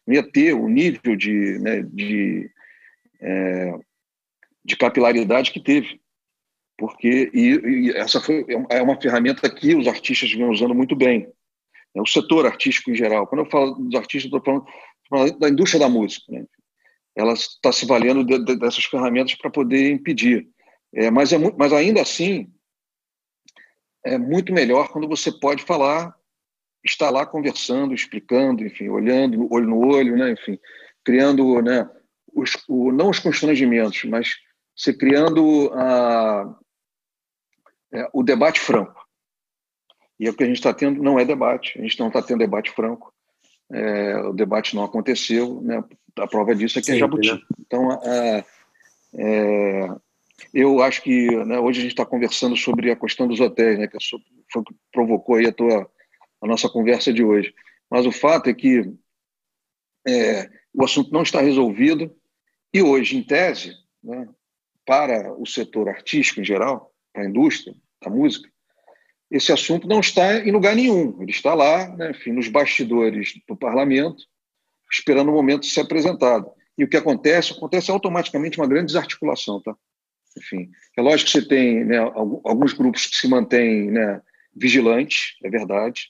Speaker 4: não ia ter o nível de, né, de, é, de capilaridade que teve. Porque e, e, essa foi, é uma ferramenta que os artistas vêm usando muito bem. É o setor artístico em geral. Quando eu falo dos artistas, estou falando, falando, da indústria da música. Né? Ela está se valendo de, de, dessas ferramentas para poder impedir. É, mas, é, mas ainda assim, é muito melhor quando você pode falar, estar lá conversando, explicando, enfim, olhando olho no olho, né, enfim, criando, né, os, o, não os constrangimentos, mas você criando a, é, o debate franco. E é o que a gente está tendo não é debate, a gente não está tendo debate franco. É, o debate não aconteceu, né? a prova disso é que é Jabuti. Né? Então, é, eu acho que né, hoje a gente está conversando sobre a questão dos hotéis, né, que foi o que provocou aí a, tua, a nossa conversa de hoje. Mas o fato é que é, o assunto não está resolvido e hoje, em tese, né, para o setor artístico em geral, para a indústria da música, esse assunto não está em lugar nenhum. Ele está lá, né, enfim, nos bastidores do parlamento, esperando o momento de ser apresentado. E o que acontece? Acontece automaticamente uma grande desarticulação. Tá? Enfim, é lógico que você tem né, alguns grupos que se mantêm né, vigilantes, é verdade,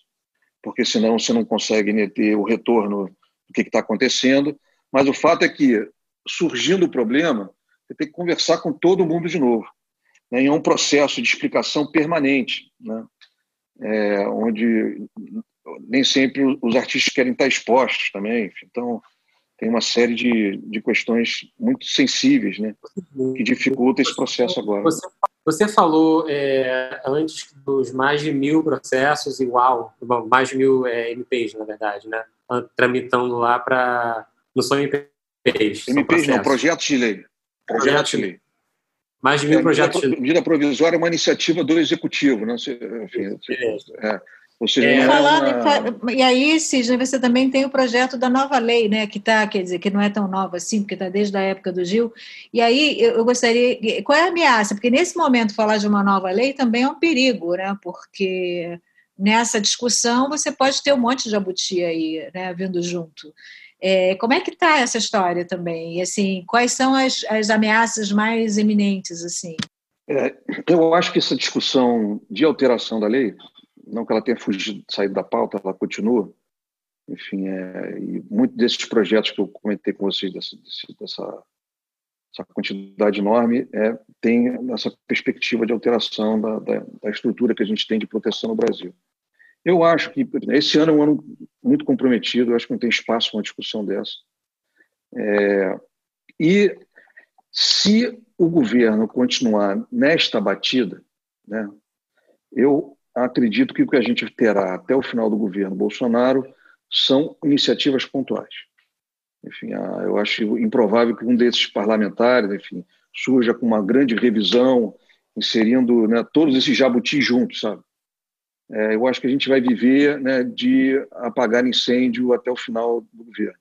Speaker 4: porque senão você não consegue né, ter o retorno do que está acontecendo. Mas o fato é que, surgindo o problema, você tem que conversar com todo mundo de novo. Né, é um processo de explicação permanente, né, é, onde nem sempre os artistas querem estar expostos também. Enfim, então, tem uma série de, de questões muito sensíveis, né, que dificulta esse processo agora.
Speaker 1: Você, você falou é, antes dos mais de mil processos e uau, mais de mil é, MPs, na verdade, né, tramitando lá para não são MPs,
Speaker 4: MPs não, projetos de lei, projetos de lei.
Speaker 1: Mais de mil é, projetos.
Speaker 4: Medida, medida provisória é uma iniciativa do executivo, né? Enfim, é,
Speaker 2: ou seja, é, falando, uma... E aí, Cisne, você também tem o projeto da nova lei, né? Que está, quer dizer, que não é tão nova assim, porque está desde a época do Gil. E aí eu gostaria. Qual é a ameaça? Porque nesse momento falar de uma nova lei também é um perigo, né? Porque nessa discussão você pode ter um monte de jabuti aí, né, vindo junto. É, como é que está essa história também? E, assim, quais são as, as ameaças mais eminentes, assim?
Speaker 4: É, eu acho que essa discussão de alteração da lei não que ela tenha fugido, saído da pauta, ela continua. Enfim, é, e muitos desses projetos que eu comentei com vocês, dessa, dessa essa quantidade enorme, é, tem essa perspectiva de alteração da, da, da, estrutura que a gente tem de proteção no Brasil. Eu acho que esse ano é um ano muito comprometido, eu acho que não tem espaço para uma discussão dessa. É, e se o governo continuar nesta batida, né, eu acredito que o que a gente terá até o final do governo Bolsonaro são iniciativas pontuais. Enfim, eu acho improvável que um desses parlamentares, enfim, surja com uma grande revisão, inserindo né, todos esses jabutis juntos, sabe? É, eu acho que a gente vai viver né, de apagar incêndio até o final do governo.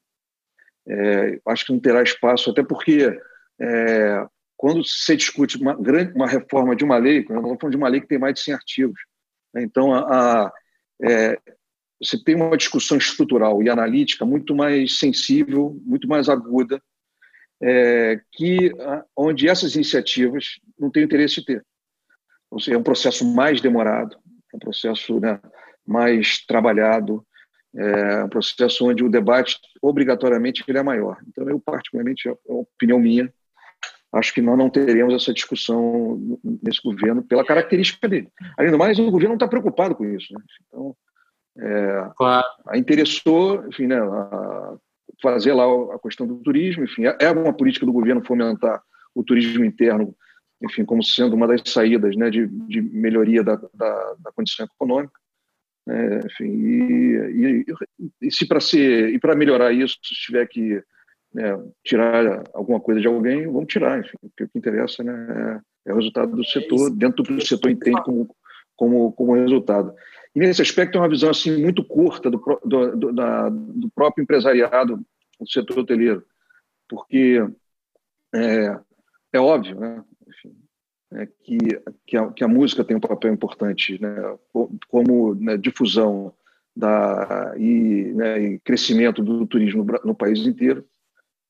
Speaker 4: É, acho que não terá espaço, até porque é, quando se discute uma, grande, uma reforma de uma lei, quando nós falamos de uma lei que tem mais de 100 artigos? Então, a, a, é, você tem uma discussão estrutural e analítica muito mais sensível, muito mais aguda, é, que onde essas iniciativas não têm interesse de ter. Ou seja, é um processo mais demorado, é um processo né, mais trabalhado, é um processo onde o debate obrigatoriamente ele é maior. Então, eu particularmente, é uma opinião minha, acho que nós não teremos essa discussão nesse governo pela característica dele. Além do mais, o governo não está preocupado com isso. Né? Então, É, claro. A interessou, enfim, né, a fazer lá a questão do turismo, enfim, é, é uma política do governo fomentar o turismo interno, enfim, como sendo uma das saídas, né, de, de melhoria da, da, da condição econômica. É, enfim, e, e, e se para ser e para melhorar isso, se tiver que né, tirar alguma coisa de alguém, vamos tirar, enfim, porque o que interessa né, é, é o resultado do setor, dentro do que o setor entende como, como, como resultado. E nesse aspecto é uma visão assim muito curta do, do, do, da, do próprio empresariado do setor hoteleiro, porque é, é óbvio, né, enfim, é que, que a, que, a, música tem um papel importante né, como né, difusão da, e, né, e, crescimento do turismo no, país inteiro.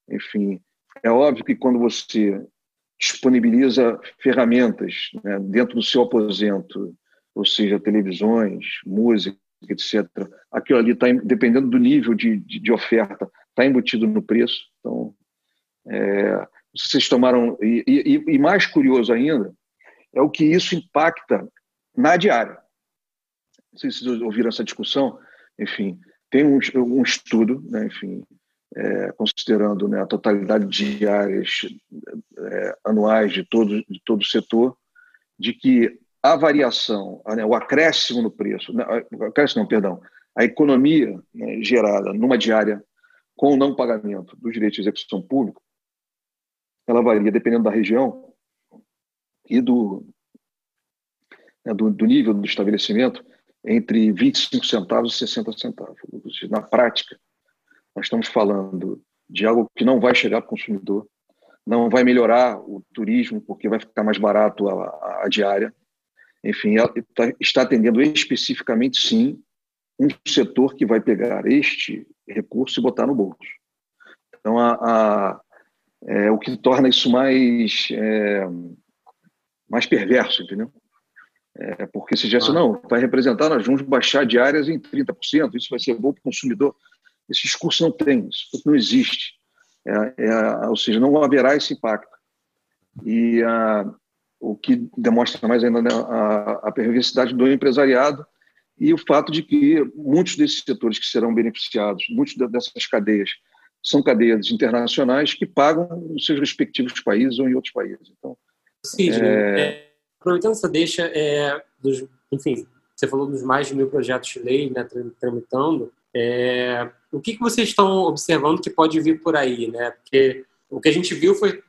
Speaker 4: Enfim, é óbvio que quando você disponibiliza ferramentas né, dentro do seu aposento, ou seja, televisões, música, etc., aquilo ali está, dependendo do nível de, de, de oferta, está embutido no preço. Então, é, vocês tomaram. E, e, e, mais curioso ainda é o que isso impacta na diária. Não sei se vocês ouviram essa discussão. Enfim, tem um, um estudo, né, enfim, é, considerando né, a totalidade de diárias é, anuais de todo, de todo o setor, de que a variação, né, o acréscimo no preço, não, né, acréscimo não, perdão, a economia né, gerada numa diária com o não pagamento dos direitos de execução pública ela varia dependendo da região e do, né, do, do, nível do estabelecimento entre 25 centavos e 60 centavos. Na prática, nós estamos falando de algo que não vai chegar para o consumidor, não vai melhorar o turismo, porque vai ficar mais barato a, a, a diária. Enfim, tá, está atendendo especificamente, sim, um setor que vai pegar este recurso e botar no bolso. Então, a, a, é, o que torna isso mais, é, mais perverso, entendeu? É, porque se já ah. não, vai representar, nós vamos baixar diárias em 30%, isso vai ser bom para o consumidor. Esse discurso não tem, isso não existe. É, é, ou seja, não haverá esse impacto. E a, o que demonstra mais ainda né, a, a perversidade do empresariado e o fato de que muitos desses setores que serão beneficiados, muitas dessas cadeias, são cadeias internacionais que pagam nos seus respectivos países ou em outros países. Então,
Speaker 1: Sim, é... É, aproveitando essa deixa, é, dos, enfim, você falou dos mais de mil projetos de lei né, tramitando, é, o que, que vocês estão observando que pode vir por aí? Né? Porque o que a gente viu foi,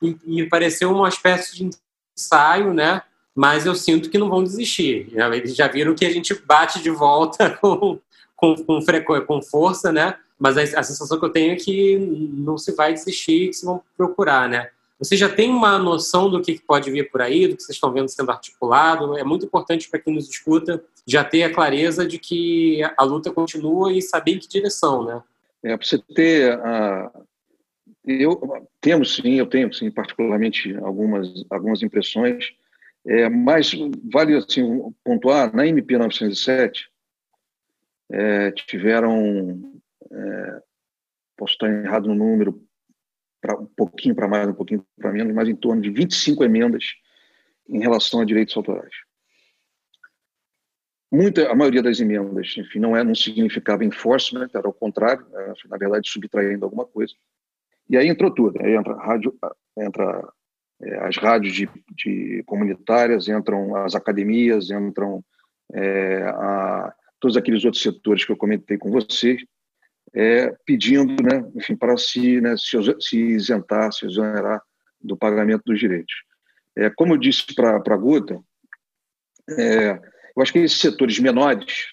Speaker 1: me pareceu uma espécie de ensaio, né? mas eu sinto que não vão desistir. Eles já viram que a gente bate de volta (laughs) com, com, com, com força, né? mas a, a, sensação que eu tenho é que não se vai desistir, que se vão procurar, né? Você já tem uma noção do que pode vir por aí, do que vocês estão vendo sendo articulado? É muito importante para quem nos escuta já ter a clareza de que a luta continua e saber em que direção, né?
Speaker 4: É, para você ter. Eu, temos sim, eu tenho sim, particularmente algumas, algumas impressões, é, mas vale assim, pontuar, na MP 907, é, tiveram é, posso estar errado no número, para um pouquinho para mais, um pouquinho para menos, mas em torno de 25 emendas em relação a direitos autorais. Muita, a maioria das emendas, enfim, não, é, não significava enforcement, era ao contrário, era, na verdade, subtraindo alguma coisa. E aí entrou tudo, aí entra, rádio, entra é, as rádios de, de, comunitárias, entram as academias, entram é, a, todos aqueles outros setores que eu comentei com vocês, é, pedindo, né, enfim, para se, né, se, se, isentar, se exonerar do pagamento dos direitos. É, como eu disse para a Guta, é, eu acho que esses setores menores,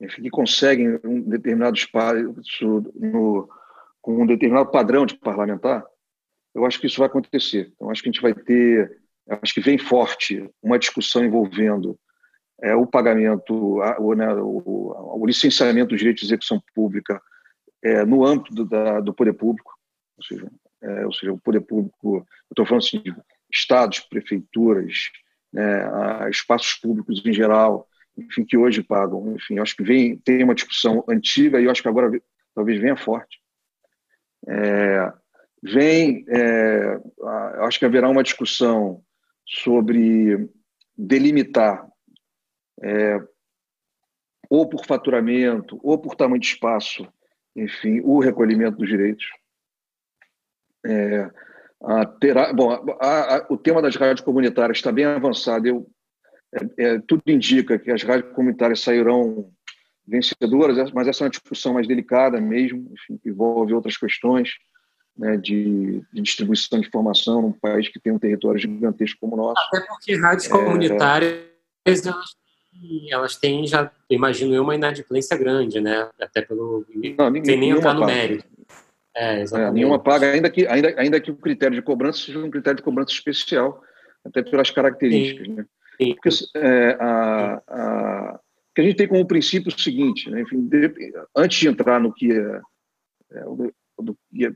Speaker 4: enfim, que conseguem um determinado espaço no, com um determinado padrão de parlamentar, eu acho que isso vai acontecer. Então, acho que a gente vai ter, acho que vem forte uma discussão envolvendo é, o pagamento, a, o, né, o, o, licenciamento dos direitos de execução pública é, no âmbito do, da, do poder público, ou seja, é, ou seja, o poder público, estou falando assim, de estados, prefeituras, né, espaços públicos em geral, enfim, que hoje pagam. Enfim, acho que vem, tem uma discussão antiga e acho que agora talvez venha forte. É, vem, é, acho que haverá uma discussão sobre delimitar é, ou por faturamento, ou por tamanho de espaço, enfim, o recolhimento dos direitos. É, a terá, bom, a, a, o tema das rádios comunitárias está bem avançado. Eu, é, é, tudo indica que as rádios comunitárias sairão vencedoras, mas essa é uma discussão mais delicada mesmo, enfim, que envolve outras questões né, de, de, distribuição de informação num país que tem um território gigantesco como o nosso.
Speaker 1: Até porque rádios é... comunitárias elas, elas têm, já imagino eu, uma inadimplência grande, né? Até pelo. Não, sem nem entrar no mérito.
Speaker 4: É, é, nenhuma paga, ainda que, ainda, ainda que o critério de cobrança seja um critério de cobrança especial, até pelas características. Sim. Né? Sim. Porque é, a, a, que a gente tem como princípio o seguinte, né? Enfim, de, antes de entrar no que é, é do, é,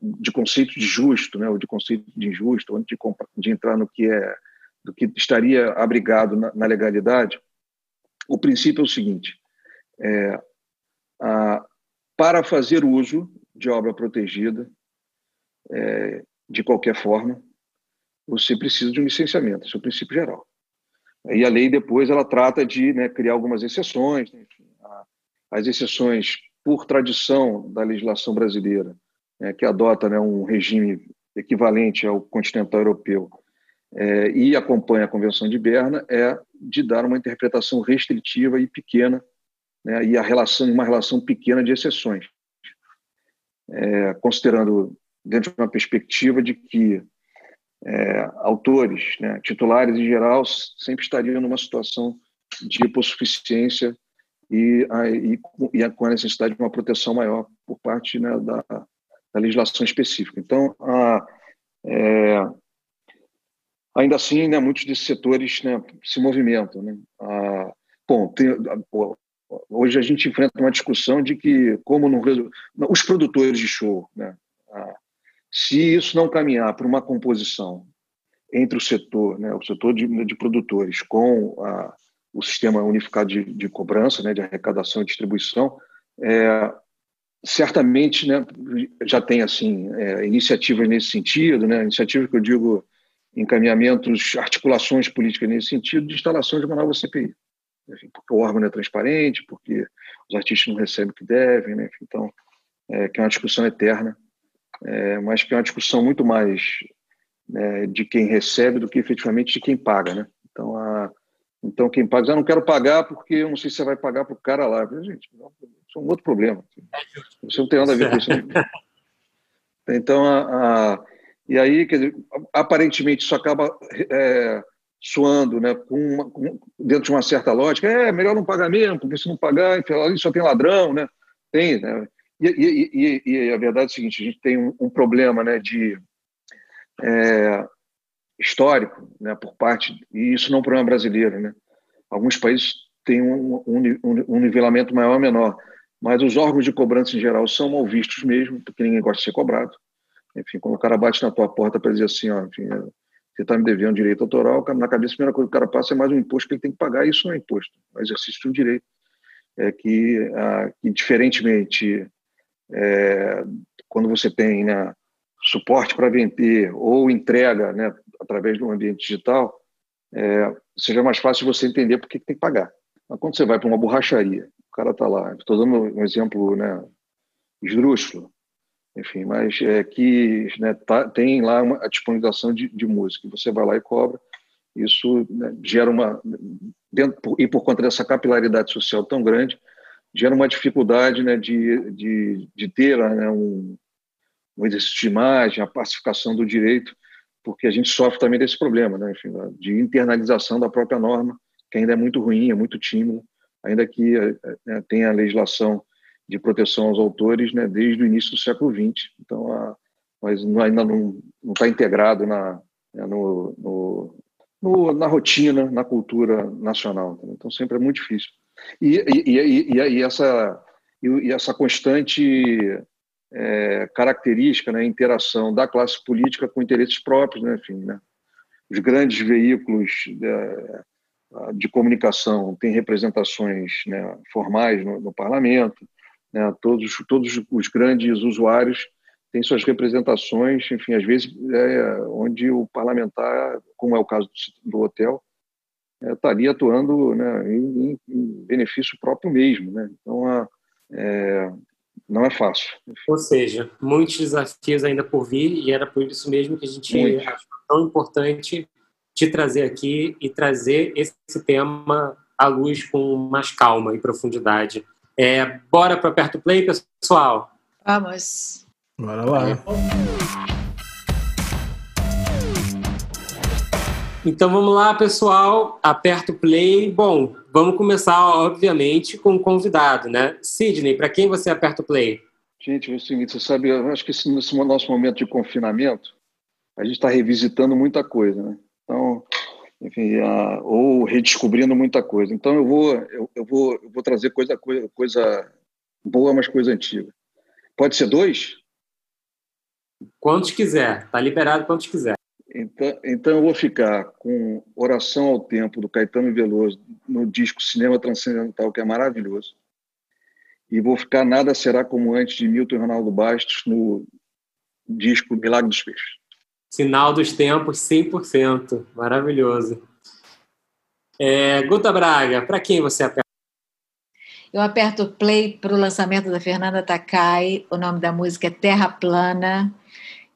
Speaker 4: de conceito de justo, né, ou de conceito de injusto, antes de, de entrar no que é do que estaria abrigado na, na legalidade, o princípio é o seguinte: é, a, para fazer uso de obra protegida, é, de qualquer forma, você precisa de um licenciamento, esse é o princípio geral. E a lei depois ela trata de né, criar algumas exceções, né, enfim, as exceções por tradição da legislação brasileira, né, que adota né, um regime equivalente ao continental europeu é, e acompanha a Convenção de Berna, é de dar uma interpretação restritiva e pequena, né, e a relação uma relação pequena de exceções é, considerando dentro de uma perspectiva de que é, autores, né, titulares em geral, sempre estariam numa situação de hipossuficiência e, e, e, com a necessidade de uma proteção maior por parte né, da, da, legislação específica. Então, a, é, ainda assim, né, muitos desses setores né, se movimentam. Né? A, bom, tem, Hoje a gente enfrenta uma discussão de que, como não os produtores de show, né, se isso não caminhar para uma composição entre o setor, né, o setor de, de produtores, com a, o sistema unificado de, de, cobrança, né, de arrecadação e distribuição, é, certamente, né, já tem assim é, iniciativas nesse sentido, né, iniciativas que eu digo encaminhamentos, articulações políticas nesse sentido, de instalação de uma nova CPI enfim, porque o órgão não é transparente, porque os artistas não recebem o que devem, né? então é, que é uma discussão eterna, é, mas que é uma discussão muito mais né, de quem recebe do que efetivamente de quem paga, né? Então, a, então quem paga, ah, não quero pagar porque eu não sei se você vai pagar para o cara lá. Gente, isso é um outro problema. Você não tem nada a ver com isso. Então, a, a, e aí, quer dizer, aparentemente isso acaba é, suando né, com, uma, com dentro de uma certa lógica, é melhor não pagar mesmo, porque se não pagar, ali só tem ladrão, né? Tem, né? E, e, e, e, a verdade é o seguinte, a gente tem um, um problema né, de é, histórico né, por parte, e isso não é um problema brasileiro, né? Alguns países têm um, um, um nivelamento maior ou menor, mas os órgãos de cobrança em geral são mal vistos mesmo, porque ninguém gosta de ser cobrado. Enfim, quando o cara bate na tua porta para dizer assim, ó, enfim, você está me devendo direito autoral, na cabeça a primeira coisa que o cara passa é mais um imposto que ele tem que pagar, isso não é imposto, é exercício de um direito. É que, ah, que diferentemente, é, quando você tem né, suporte para vender ou entrega né, através de um ambiente digital, é, seja mais fácil você entender por que tem que pagar. Mas quando você vai para uma borracharia, o cara está lá, estou dando um exemplo né, esdrúxulo, enfim, mas é que né, tá, tem lá uma, a disponibilização de, de música, você vai lá e cobra, isso né, gera uma, dentro, e por conta dessa capilaridade social tão grande, gera uma dificuldade né, de, de, de ter né, um, um exercício de imagem, a pacificação do direito, porque a gente sofre também desse problema, né, enfim, de internalização da própria norma, que ainda é muito ruim, é muito tímida, ainda que é, é, tenha a legislação de proteção aos autores né, desde o início do século XX. Então, a, mas ainda não está integrado na, né, no, no, no, na rotina, na cultura nacional. Então, sempre é muito difícil. E, e, e, e essa, e, essa constante é, característica, né, interação da classe política com interesses próprios, né, enfim, né, os grandes veículos de, é, de comunicação têm representações né, formais no, no parlamento, né? Todos, todos os grandes usuários têm suas representações, enfim, às vezes é, onde o parlamentar, como é o caso do, do hotel, é, estaria atuando né, em, em, benefício próprio mesmo. Né? Então, é, não é fácil.
Speaker 1: Ou seja, muitos desafios ainda por vir e era por isso mesmo que a gente Muito. achou tão importante te trazer aqui e trazer esse tema à luz com mais calma e profundidade. É, bora para perto play, pessoal?
Speaker 2: Vamos.
Speaker 3: Bora lá.
Speaker 1: Então vamos lá, pessoal. Aperta o play. Bom, vamos começar, obviamente, com o convidado, né? Sidney, para quem você aperta o play?
Speaker 4: Gente, é o seguinte, você sabe, eu acho que nesse nosso momento de confinamento, a gente está revisitando muita coisa, né? Então, enfim, a, ou redescobrindo muita coisa. Então eu vou, eu, eu vou, eu vou trazer coisa, coisa, coisa boa, mas coisa antiga. Pode ser dois?
Speaker 1: Quantos quiser, tá liberado quantos quiser.
Speaker 4: Então, então eu vou ficar com Oração ao Tempo, do Caetano Veloso, no disco Cinema Transcendental, que é maravilhoso. E vou ficar Nada Será Como Antes, de Milton e Ronaldo Bastos, no disco Milagre dos Peixes.
Speaker 1: Sinal dos Tempos, 100%. Maravilhoso. É, Guta Braga, para quem você aperta?
Speaker 2: Eu aperto play para o lançamento da Fernanda Takai. O nome da música é Terra Plana.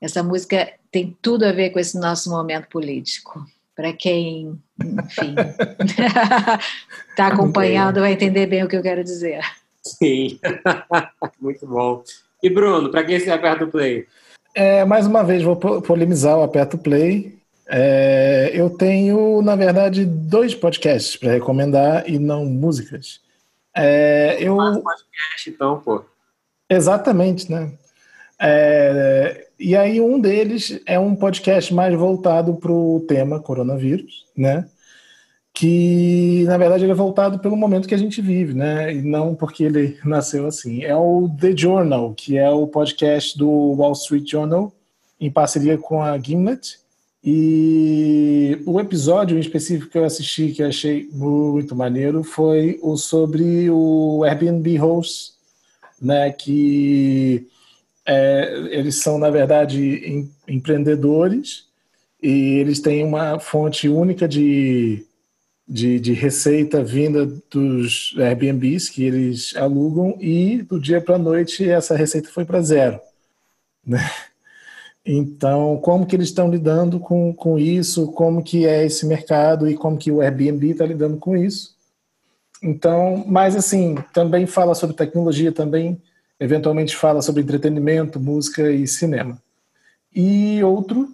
Speaker 2: Essa música tem tudo a ver com esse nosso momento político. Para quem, enfim, está (laughs) acompanhando, vai entender bem o que eu quero dizer.
Speaker 1: Sim, (laughs) muito bom. E Bruno, para quem você aperta o play?
Speaker 3: É, mais uma vez, vou polemizar o aperto play. É, eu tenho, na verdade, dois podcasts para recomendar e não músicas. É, eu...
Speaker 1: podcast, então, pô.
Speaker 3: Exatamente, né? É, e aí um deles é um podcast mais voltado para o tema coronavírus, né? Que na verdade ele é voltado pelo momento que a gente vive, né? E não porque ele nasceu assim. É o The Journal, que é o podcast do Wall Street Journal em parceria com a Gimlet. E o episódio em específico que eu assisti que eu achei muito maneiro foi o sobre o Airbnb host, né? Que é, eles são, na verdade, em, empreendedores e eles têm uma fonte única de, de, de, receita vinda dos Airbnbs que eles alugam e do dia para a noite essa receita foi para zero. Né? Então, como que eles estão lidando com, com isso, como que é esse mercado e como que o Airbnb está lidando com isso. Então, mas assim, também fala sobre tecnologia, também eventualmente fala sobre entretenimento, música e cinema. E outro,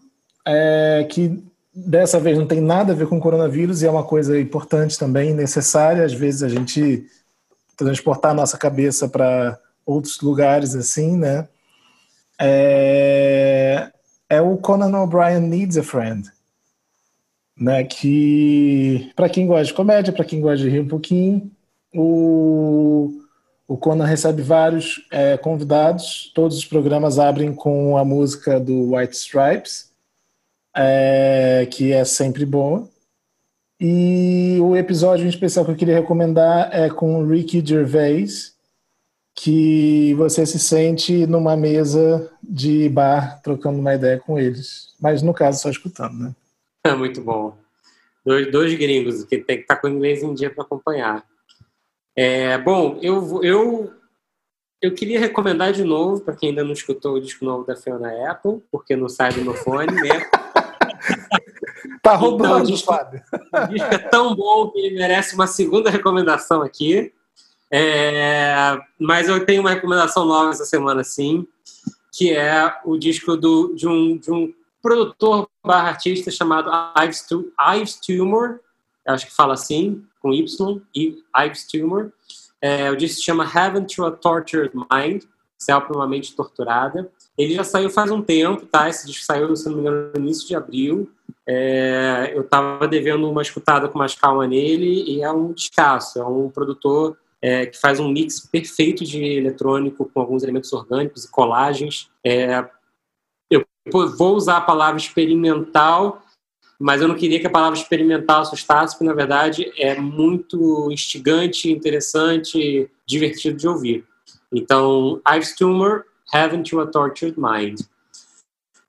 Speaker 3: é, que dessa vez não tem nada a ver com coronavírus e é uma coisa importante também, necessária, às vezes a gente transportar a nossa cabeça para outros lugares assim, né? É, é o Conan O'Brien Needs a Friend, né? Que para quem gosta de comédia, para quem gosta de rir um pouquinho, o o Conan recebe vários é, convidados, todos os programas abrem com a música do White Stripes, é, que é sempre boa. E o episódio em especial que eu queria recomendar é com o Ricky Gervais, que você se sente numa mesa de bar trocando uma ideia com eles. Mas no caso, só escutando, né?
Speaker 1: É (laughs) muito bom. Dois, dois gringos que tem que estar com o inglês em dia para acompanhar. É, bom, eu, eu, eu queria recomendar de novo, para quem ainda não escutou o disco novo da Fiona Apple, porque não sai do meu fone, né? (laughs)
Speaker 3: tá roubando, então, o disco,
Speaker 1: Fábio. O disco é tão bom que ele merece uma segunda recomendação aqui. É, mas eu tenho uma recomendação nova essa semana, sim, que é o disco do, de, um, de um produtor barra artista chamado Ives, Ives Tumor, acho que fala assim, com Y, e Ives Tumor. É, o disco se chama Heaven to a Tortured Mind, Céu para uma Mente Torturada. Ele já saiu faz um tempo, tá? Esse disco saiu, se não me engano, no início de abril. É, eu estava devendo uma escutada com mais calma nele e é um descasso. É um produtor é, que faz um mix perfeito de eletrônico com alguns elementos orgânicos e colagens. É, eu vou usar a palavra experimental mas eu não queria que a palavra experimental assustasse, porque na verdade é muito instigante, interessante, divertido de ouvir. Então, Ives Tumor, Heaven to a Tortured Mind.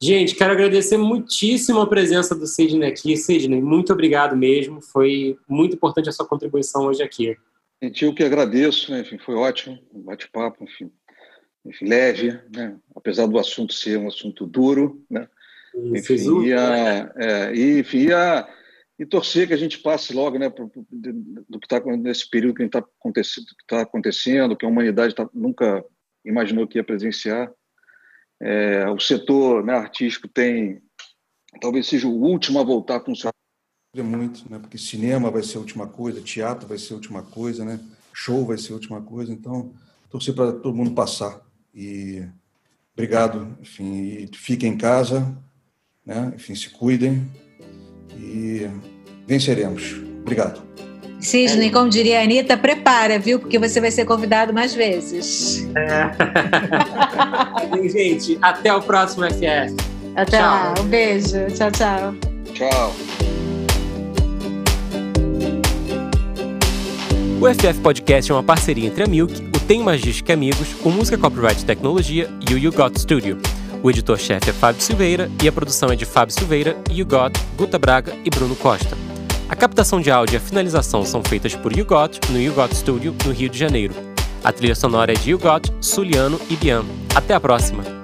Speaker 1: Gente, quero agradecer muitíssimo a presença do Sidney aqui. Sidney, muito obrigado mesmo. Foi muito importante a sua contribuição hoje aqui.
Speaker 4: Gente, eu que agradeço, né? enfim, foi ótimo, um bate-papo, enfim, enfim, leve, né? apesar do assunto ser um assunto duro, né? Enfim, e, a, é, e, enfim, a, e torcer que a gente passe logo, né, pro, do que está nesse período que está acontecendo, que tá acontecendo, que a humanidade tá, nunca imaginou que ia presenciar. É, o setor né, artístico tem, talvez seja o último a voltar a funcionar. Muito, né? Porque cinema vai ser a última coisa, teatro vai ser a última coisa, né? Show vai ser a última coisa. Então, torcer para todo mundo passar. E obrigado, enfim, e fiquem em casa, né? Enfim, se cuidem e venceremos. Obrigado.
Speaker 2: Cisne, como diria a Anitta, prepara, viu? Porque você vai ser convidado mais vezes. É. (laughs)
Speaker 1: Gente, até o próximo FF.
Speaker 2: Até tchau. lá, um beijo. Tchau, tchau.
Speaker 4: Tchau.
Speaker 5: O FF Podcast é uma parceria entre a Milk, o Tem Magística Amigos, o Música Copyright Tecnologia e o You Got Studio. O editor-chefe é Fábio Silveira e a produção é de Fábio Silveira, You Got, Guta Braga e Bruno Costa. A captação de áudio e a finalização são feitas por You Got no You Got Studio, no Rio de Janeiro. A trilha sonora é de You Got, Suliano e Bian. Até a próxima!